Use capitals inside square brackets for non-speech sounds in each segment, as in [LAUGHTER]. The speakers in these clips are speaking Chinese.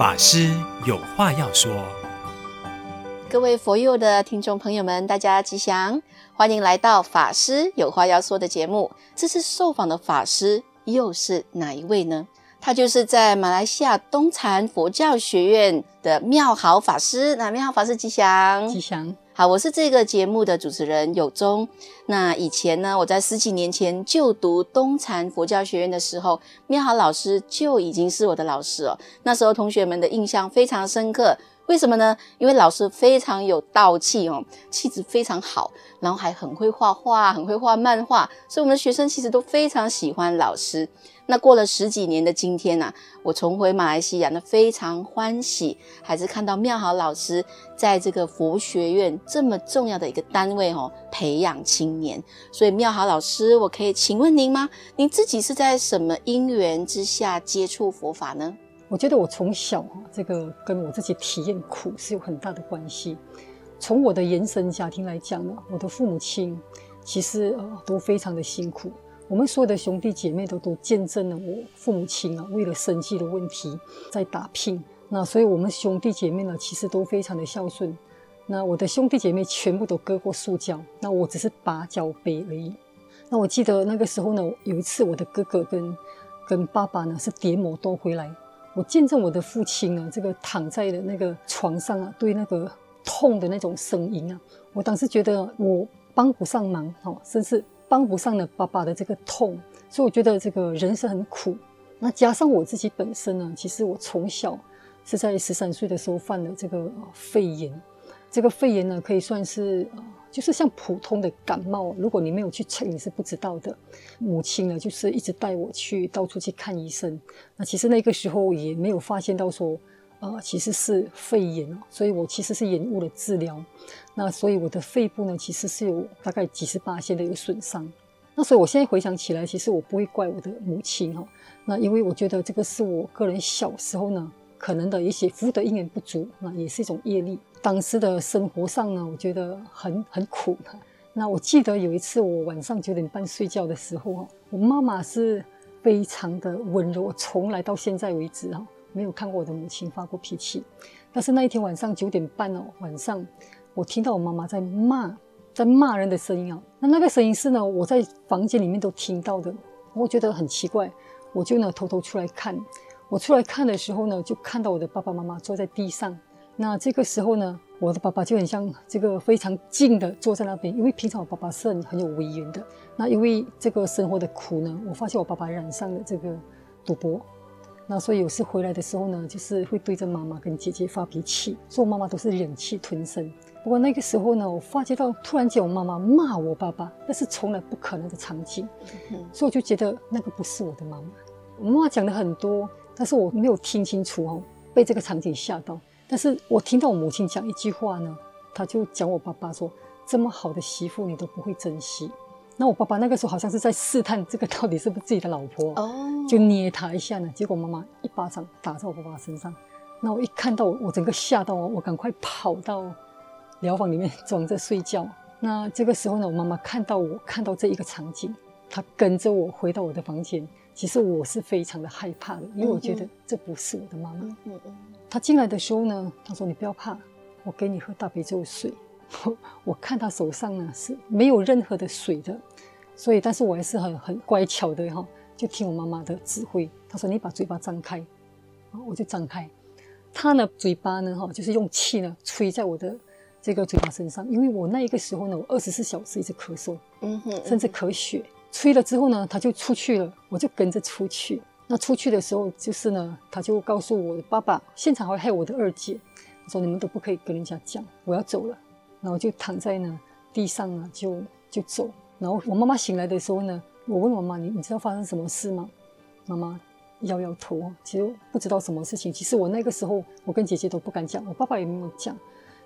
法师有话要说，各位佛佑的听众朋友们，大家吉祥，欢迎来到法师有话要说的节目。这次受访的法师又是哪一位呢？他就是在马来西亚东禅佛教学院的妙豪法师。那妙豪法师吉祥，吉祥。好，我是这个节目的主持人有宗。那以前呢，我在十几年前就读东禅佛教学院的时候，妙豪老师就已经是我的老师哦。那时候同学们的印象非常深刻。为什么呢？因为老师非常有道气哦，气质非常好，然后还很会画画，很会画漫画，所以我们的学生其实都非常喜欢老师。那过了十几年的今天呢、我重回马来西亚，那非常欢喜，还是看到妙好老师在这个佛学院这么重要的一个单位哦，培养青年。所以妙好老师，我可以请问您吗？您自己是在什么因缘之下接触佛法呢？我觉得我从小哈，这个跟我自己体验苦是有很大的关系。从我的原生家庭来讲呢，我的父母亲其实呃都非常的辛苦。我们所有的兄弟姐妹都都见证了我父母亲啊为了生计的问题在打拼。那所以我们兄弟姐妹呢，其实都非常的孝顺。那我的兄弟姐妹全部都割过宿教，那我只是把脚背而已。那我记得那个时候呢，有一次我的哥哥跟跟爸爸呢是跌摩托回来。我见证我的父亲啊，这个躺在的那个床上啊，对那个痛的那种声音啊，我当时觉得我帮不上忙，哈，甚至帮不上了爸爸的这个痛，所以我觉得这个人生很苦。那加上我自己本身呢，其实我从小是在十三岁的时候犯了这个肺炎，这个肺炎呢可以算是就是像普通的感冒，如果你没有去测，你是不知道的。母亲呢，就是一直带我去到处去看医生。那其实那个时候也没有发现到说，呃，其实是肺炎，所以我其实是延误了治疗。那所以我的肺部呢，其实是有大概几十八线的有损伤。那所以我现在回想起来，其实我不会怪我的母亲哈。那因为我觉得这个是我个人小时候呢，可能的一些福德因缘不足，那也是一种业力。当时的生活上呢，我觉得很很苦。那我记得有一次，我晚上九点半睡觉的时候哈，我妈妈是非常的温柔，我从来到现在为止哈，没有看过我的母亲发过脾气。但是那一天晚上九点半哦，晚上我听到我妈妈在骂，在骂人的声音啊。那那个声音是呢，我在房间里面都听到的，我觉得很奇怪，我就呢偷偷出来看。我出来看的时候呢，就看到我的爸爸妈妈坐在地上。那这个时候呢，我的爸爸就很像这个非常静的坐在那边，因为平常我爸爸是很很有威严的。那因为这个生活的苦呢，我发现我爸爸染上了这个赌博，那所以有时回来的时候呢，就是会对着妈妈跟姐姐发脾气，所以我妈妈都是忍气吞声。不过那个时候呢，我发觉到突然间我妈妈骂我爸爸，那是从来不可能的场景，所以我就觉得那个不是我的妈妈。我妈妈讲了很多，但是我没有听清楚哦，被这个场景吓到。但是我听到我母亲讲一句话呢，她就讲我爸爸说：“这么好的媳妇你都不会珍惜。”那我爸爸那个时候好像是在试探这个到底是不是自己的老婆哦，就捏他一下呢。结果妈妈一巴掌打在我爸爸身上。那我一看到我整个吓到我，我赶快跑到疗房里面 [LAUGHS] 装着睡觉。那这个时候呢，我妈妈看到我看到这一个场景，她跟着我回到我的房间。其实我是非常的害怕的，因为我觉得这不是我的妈妈。嗯嗯。她进来的时候呢，她说：“你不要怕，我给你喝大杯粥水。” [LAUGHS] 我看他手上呢是没有任何的水的，所以但是我还是很很乖巧的哈，就听我妈妈的指挥。他说：“你把嘴巴张开。”我就张开。他呢嘴巴呢哈，就是用气呢吹在我的这个嘴巴身上，因为我那一个时候呢，我二十四小时一直咳嗽，嗯哼，甚至咳血。吹了之后呢，他就出去了，我就跟着出去。那出去的时候，就是呢，他就告诉我的爸爸，现场还还有我的二姐，说你们都不可以跟人家讲，我要走了。然后就躺在呢地上啊，就就走。然后我妈妈醒来的时候呢，我问我妈，你你知道发生什么事吗？妈妈摇摇头，其实不知道什么事情。其实我那个时候，我跟姐姐都不敢讲，我爸爸也没有讲。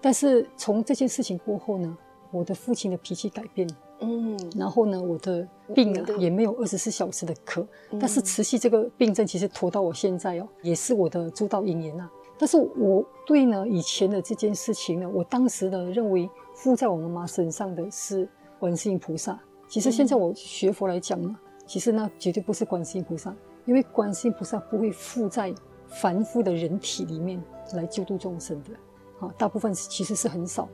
但是从这件事情过后呢，我的父亲的脾气改变。嗯，然后呢，我的病啊也没有二十四小时的咳，嗯、但是持续这个病症其实拖到我现在哦，也是我的诸道因缘呐。但是我对呢以前的这件事情呢，我当时呢认为附在我妈妈身上的是观世音菩萨。其实现在我学佛来讲呢，嗯、其实那绝对不是观世音菩萨，因为观世音菩萨不会附在凡夫的人体里面来救度众生的。啊，大部分其实是很少。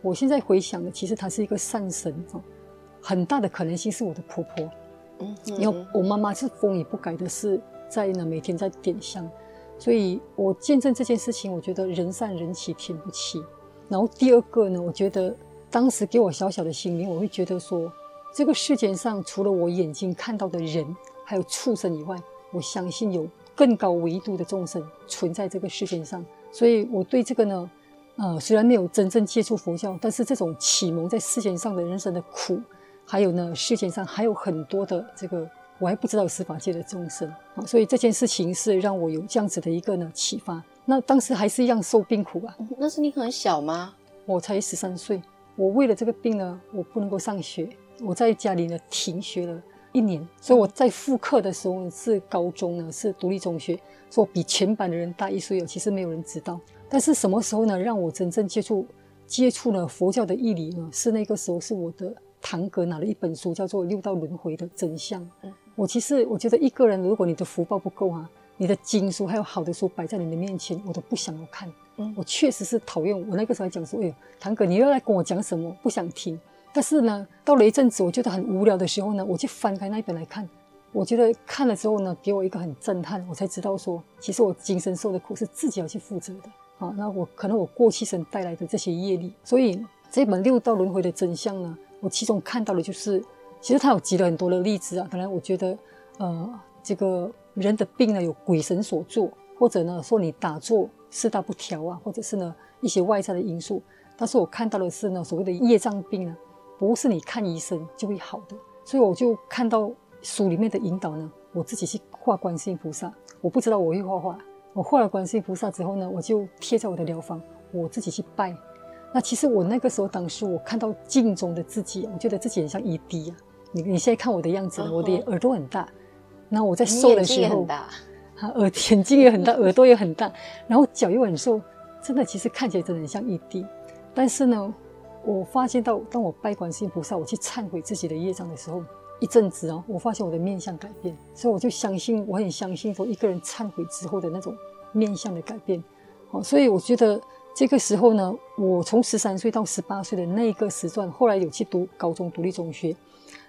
我现在回想的，其实他是一个善神啊，很大的可能性是我的婆婆。嗯，因为我妈妈是风雨不改的，是在呢每天在点香，所以我见证这件事情，我觉得人善人欺天不欺。然后第二个呢，我觉得当时给我小小的心灵，我会觉得说，这个世界上除了我眼睛看到的人，还有畜生以外，我相信有更高维度的众生存在这个世界上。所以我对这个呢，呃，虽然没有真正接触佛教，但是这种启蒙在世间上的人生的苦，还有呢，世间上还有很多的这个我还不知道司法界的众生啊，所以这件事情是让我有这样子的一个呢启发。那当时还是一样受病苦啊。那是你很小吗？我才十三岁。我为了这个病呢，我不能够上学，我在家里呢停学了一年。所以我在复课的时候是高中呢，是独立中学。说比全班的人大一岁哦，其实没有人知道。但是什么时候呢，让我真正接触接触了佛教的义理呢？是那个时候，是我的堂哥拿了一本书，叫做《六道轮回的真相》。嗯，我其实我觉得一个人，如果你的福报不够啊，你的经书还有好的书摆在你的面前，我都不想要看。嗯，我确实是讨厌。我那个时候还讲说，哎呦，堂哥，你又来跟我讲什么？不想听。但是呢，到了一阵子，我觉得很无聊的时候呢，我就翻开那一本来看。我觉得看了之后呢，给我一个很震撼，我才知道说，其实我今生受的苦是自己要去负责的啊。那我可能我过去生带来的这些业力，所以这本六道轮回的真相呢，我其中看到的就是，其实他有举了很多的例子啊。本来我觉得，呃，这个人的病呢有鬼神所作，或者呢说你打坐四大不调啊，或者是呢一些外在的因素。但是我看到的是呢，所谓的业障病呢，不是你看医生就会好的。所以我就看到。书里面的引导呢，我自己去画观世音菩萨。我不知道我会画画，我画了观世音菩萨之后呢，我就贴在我的疗房，我自己去拜。那其实我那个时候，当时我看到镜中的自己，我觉得自己很像一滴啊。你你现在看我的样子呢，我的耳朵很大。那我在瘦的时候，啊，耳眼睛也很大，耳朵也很大，然后脚又很瘦，真的其实看起来真的很像一滴。但是呢，我发现到当我拜观世音菩萨，我去忏悔自己的业障的时候。一阵子啊，我发现我的面相改变，所以我就相信，我很相信说一个人忏悔之后的那种面相的改变。好，所以我觉得这个时候呢，我从十三岁到十八岁的那个时段，后来有去读高中独立中学。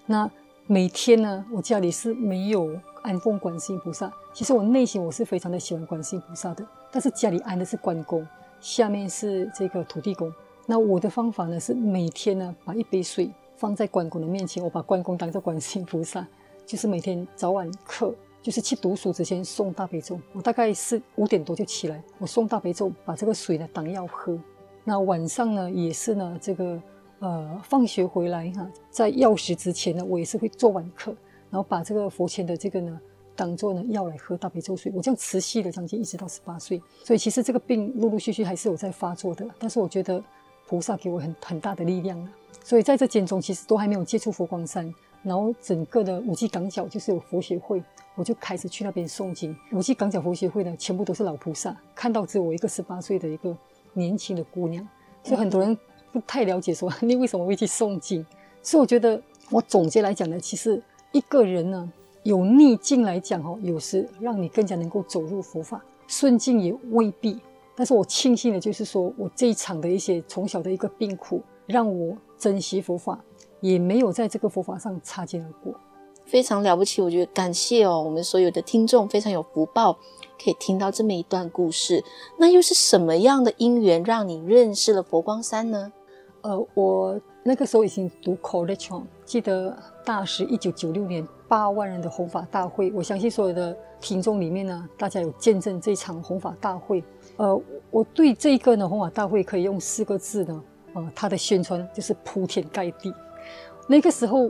那每天呢，我家里是没有安奉观世音菩萨。其实我内心我是非常的喜欢观世音菩萨的，但是家里安的是关公，下面是这个土地公。那我的方法呢，是每天呢把一杯水。放在关公的面前，我把关公当做观世音菩萨，就是每天早晚刻，就是去读书之前送大悲咒。我大概是五点多就起来，我送大悲咒，把这个水呢当药喝。那晚上呢也是呢，这个呃放学回来哈，在药食之前呢，我也是会做完课，然后把这个佛前的这个呢当做呢药来喝大悲咒水。我这样持续了将近一直到十八岁，所以其实这个病陆陆续续还是有在发作的，但是我觉得菩萨给我很很大的力量。所以在这间中，其实都还没有接触佛光山，然后整个的五济港角就是有佛学会，我就开始去那边诵经。五济港角佛学会呢，全部都是老菩萨，看到只有我一个十八岁的一个年轻的姑娘，所以很多人不太了解说你为什么会去诵经。所以我觉得我总结来讲呢，其实一个人呢，有逆境来讲哦，有时让你更加能够走入佛法，顺境也未必。但是我庆幸的就是说我这一场的一些从小的一个病苦，让我。珍惜佛法，也没有在这个佛法上擦肩而过，非常了不起。我觉得感谢哦，我们所有的听众非常有福报，可以听到这么一段故事。那又是什么样的因缘让你认识了佛光山呢？呃，我那个时候已经读 college，记得大师一九九六年八万人的弘法大会，我相信所有的听众里面呢，大家有见证这场弘法大会。呃，我对这一个呢弘法大会可以用四个字呢。呃，他的宣传就是铺天盖地。那个时候，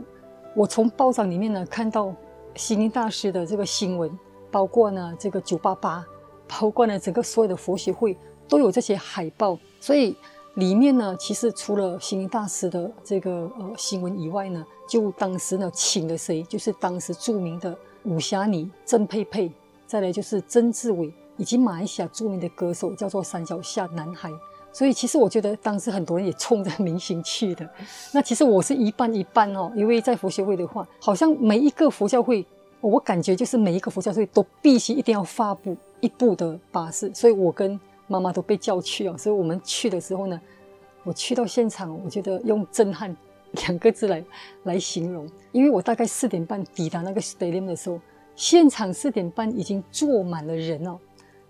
我从报章里面呢看到星云大师的这个新闻，包括呢这个九八八，包括呢整个所有的佛学会都有这些海报。所以里面呢，其实除了星云大师的这个呃新闻以外呢，就当时呢请了谁，就是当时著名的武侠女曾佩佩，再来就是曾志伟，以及马来西亚著名的歌手叫做山脚下男孩。所以其实我觉得当时很多人也冲着明星去的，那其实我是一半一半哦，因为在佛学会的话，好像每一个佛教会，我感觉就是每一个佛教会都必须一定要发布一部的巴士，所以我跟妈妈都被叫去哦。所以我们去的时候呢，我去到现场，我觉得用震撼两个字来来形容，因为我大概四点半抵达那个 stadium 的时候，现场四点半已经坐满了人了。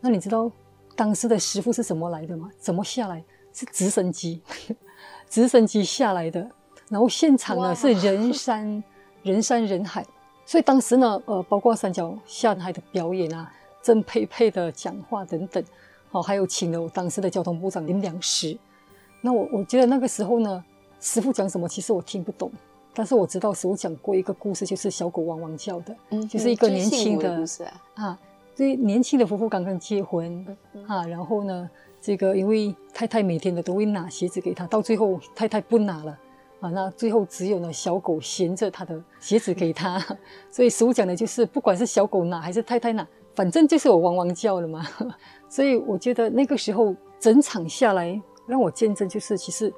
那你知道当时的师父是怎么来的吗？怎么下来？是直升机，[LAUGHS] 直升机下来的。然后现场呢是人山人山人海，所以当时呢，呃，包括三脚下台的表演啊，郑佩佩的讲话等等，哦，还有请了我当时的交通部长林良实。那我我觉得那个时候呢，师傅讲什么，其实我听不懂，但是我知道师傅讲过一个故事，就是小狗汪汪叫的，嗯，就是一个年轻的，的啊，所以年轻的夫妇刚刚结婚，嗯、啊，然后呢，这个因为太太每天的都会拿鞋子给他，到最后太太不拿了。啊，那最后只有呢小狗衔着他的鞋子给他，[LAUGHS] 所以师父讲的就是，不管是小狗拿还是太太拿，反正就是我汪汪叫了嘛。[LAUGHS] 所以我觉得那个时候整场下来，让我见证就是，其实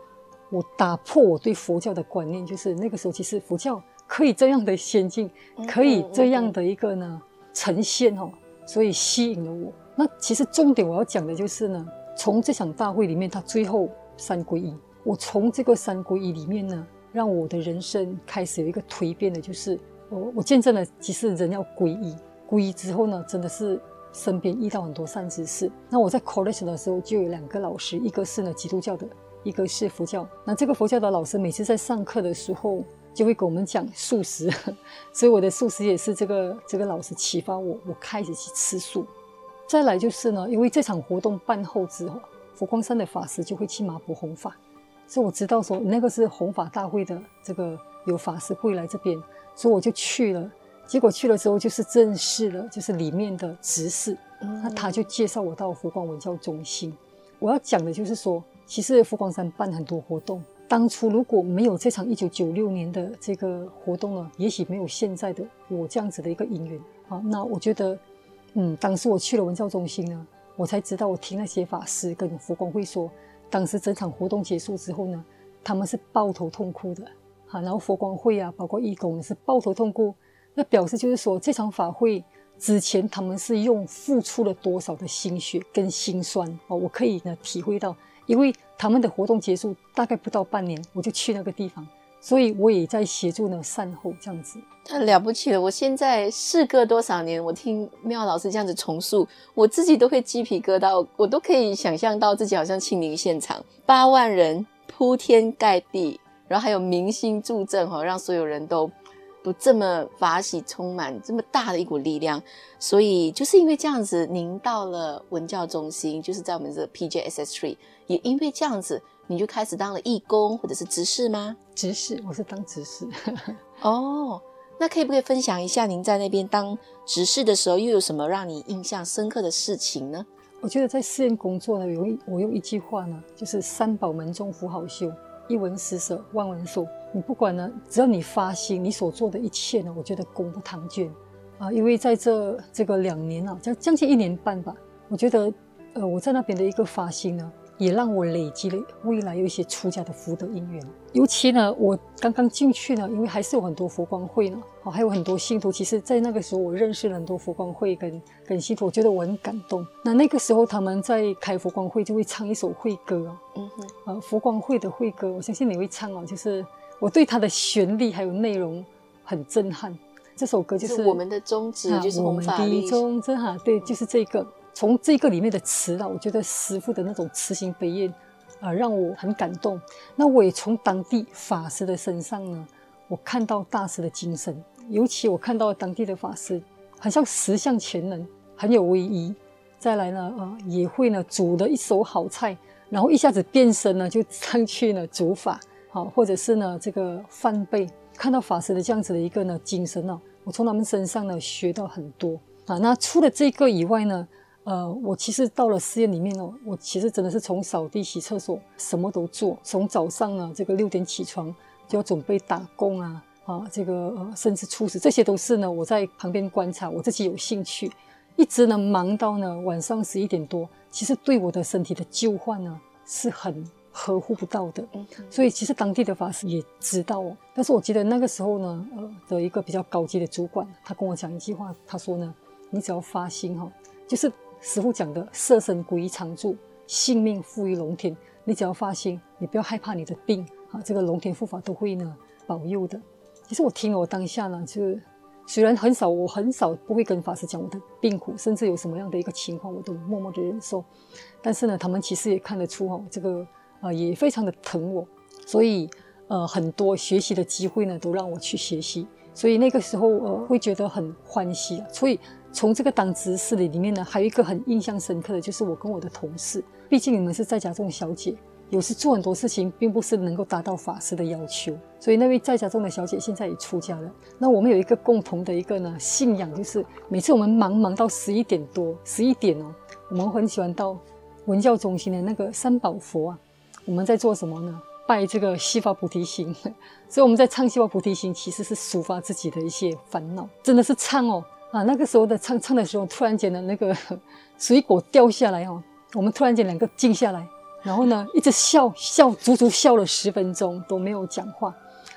我打破我对佛教的观念，就是那个时候其实佛教可以这样的先进，可以这样的一个呢呈现哦，所以吸引了我。那其实重点我要讲的就是呢，从这场大会里面，他最后三皈依。我从这个三皈依里面呢，让我的人生开始有一个蜕变的，就是我我见证了，其实人要皈依，皈依之后呢，真的是身边遇到很多善知识。那我在 college 的时候就有两个老师，一个是呢基督教的，一个是佛教。那这个佛教的老师每次在上课的时候就会跟我们讲素食，[LAUGHS] 所以我的素食也是这个这个老师启发我，我开始去吃素。再来就是呢，因为这场活动办后之后，佛光山的法师就会去麻婆弘法。所以我知道说那个是弘法大会的这个有法师会来这边，所以我就去了。结果去了之后就是正式了，就是里面的执事，那他就介绍我到佛光文教中心。我要讲的就是说，其实佛光山办很多活动，当初如果没有这场一九九六年的这个活动呢，也许没有现在的我这样子的一个因缘。啊，那我觉得，嗯，当时我去了文教中心呢，我才知道我听那些法师跟佛光会说。当时整场活动结束之后呢，他们是抱头痛哭的，哈，然后佛光会啊，包括义工是抱头痛哭，那表示就是说这场法会之前他们是用付出了多少的心血跟心酸哦，我可以呢体会到，因为他们的活动结束大概不到半年，我就去那个地方。所以我也在协助呢善后这样子，太了不起了！我现在事隔多少年，我听妙老师这样子重述，我自己都会鸡皮疙瘩，我都可以想象到自己好像亲临现场，八万人铺天盖地，然后还有明星助阵哈，让所有人都都这么法喜充满，这么大的一股力量。所以就是因为这样子，您到了文教中心，就是在我们这个 PJSS3，也因为这样子。你就开始当了义工或者是执事吗？执事，我是当执事。[LAUGHS] 哦，那可以不可以分享一下您在那边当执事的时候，又有什么让你印象深刻的事情呢？我觉得在寺院工作呢，有一我用一句话呢，就是三宝门中福好修，一文施舍，万文受。你不管呢，只要你发心，你所做的一切呢，我觉得功不唐捐啊。因为在这这个两年啊，将将近一年半吧，我觉得呃，我在那边的一个发心呢。也让我累积了未来有一些出家的福德因缘。尤其呢，我刚刚进去呢，因为还是有很多佛光会呢，哦，还有很多信徒。其实，在那个时候，我认识了很多佛光会跟跟信徒，我觉得我很感动。那那个时候，他们在开佛光会就会唱一首会歌哦，嗯哼，呃，佛光会的会歌，我相信你会唱哦。就是我对它的旋律还有内容很震撼。这首歌就是，是我们的宗旨，就是弘法的宗旨哈，对，就是这个。从这个里面的词啊，我觉得师父的那种慈心悲愿啊，让我很感动。那我也从当地法师的身上呢，我看到大师的精神。尤其我看到当地的法师，很像十项全能，很有威仪。再来呢，啊，也会呢煮的一手好菜，然后一下子变身呢，就上去呢煮法，好，或者是呢这个梵呗。看到法师的这样子的一个呢精神呢，我从他们身上呢学到很多啊。那除了这个以外呢，呃，我其实到了寺院里面哦，我其实真的是从扫地、洗厕所什么都做。从早上呢，这个六点起床就要准备打工啊，啊，这个呃，甚至出食，这些都是呢我在旁边观察，我自己有兴趣，一直呢忙到呢晚上十一点多。其实对我的身体的救换呢是很呵护不到的，所以其实当地的法师也知道哦。但是我记得那个时候呢，呃的一个比较高级的主管，他跟我讲一句话，他说呢，你只要发心哈，就是。师父讲的“色身归于常住，性命付于龙天”，你只要发心，你不要害怕你的病啊，这个龙天护法都会呢保佑的。其实我听了，我当下呢，就虽然很少，我很少不会跟法师讲我的病苦，甚至有什么样的一个情况，我都默默的忍受。但是呢，他们其实也看得出哈，这个呃也非常的疼我，所以呃很多学习的机会呢，都让我去学习。所以那个时候呃会觉得很欢喜。所以从这个当执事的里面呢，还有一个很印象深刻的就是我跟我的同事，毕竟你们是在家中小姐，有时做很多事情并不是能够达到法师的要求。所以那位在家中的小姐现在也出家了。那我们有一个共同的一个呢信仰，就是每次我们忙忙到十一点多、十一点哦，我们很喜欢到文教中心的那个三宝佛啊，我们在做什么呢？拜这个西法菩提心，[LAUGHS] 所以我们在唱西法菩提心，其实是抒发自己的一些烦恼，真的是唱哦啊！那个时候的唱唱的时候，突然间的那个 [LAUGHS] 水果掉下来哦，我们突然间两个静下来，然后呢一直笑笑，足足笑了十分钟都没有讲话，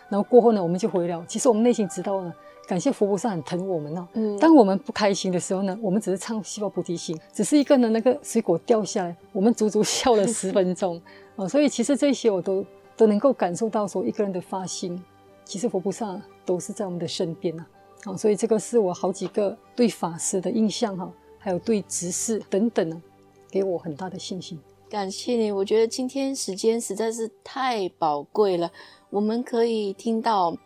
然后过后呢我们就回了。其实我们内心知道呢，感谢佛菩萨很疼我们哦。嗯，当我们不开心的时候呢，我们只是唱西方菩提心，只是一个呢那个水果掉下来，我们足足笑了十分钟 [LAUGHS] 哦。所以其实这些我都。都能够感受到说一个人的发心，其实佛菩萨都是在我们的身边呐，啊，所以这个是我好几个对法师的印象哈，还有对执事等等呢，给我很大的信心。感谢你，我觉得今天时间实在是太宝贵了，我们可以听到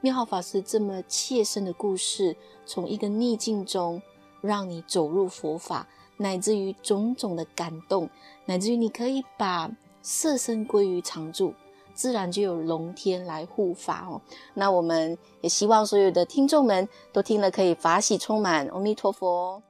妙浩法师这么切身的故事，从一个逆境中让你走入佛法，乃至于种种的感动，乃至于你可以把色身归于常住。自然就有龙天来护法哦。那我们也希望所有的听众们都听了可以法喜充满。阿弥陀佛。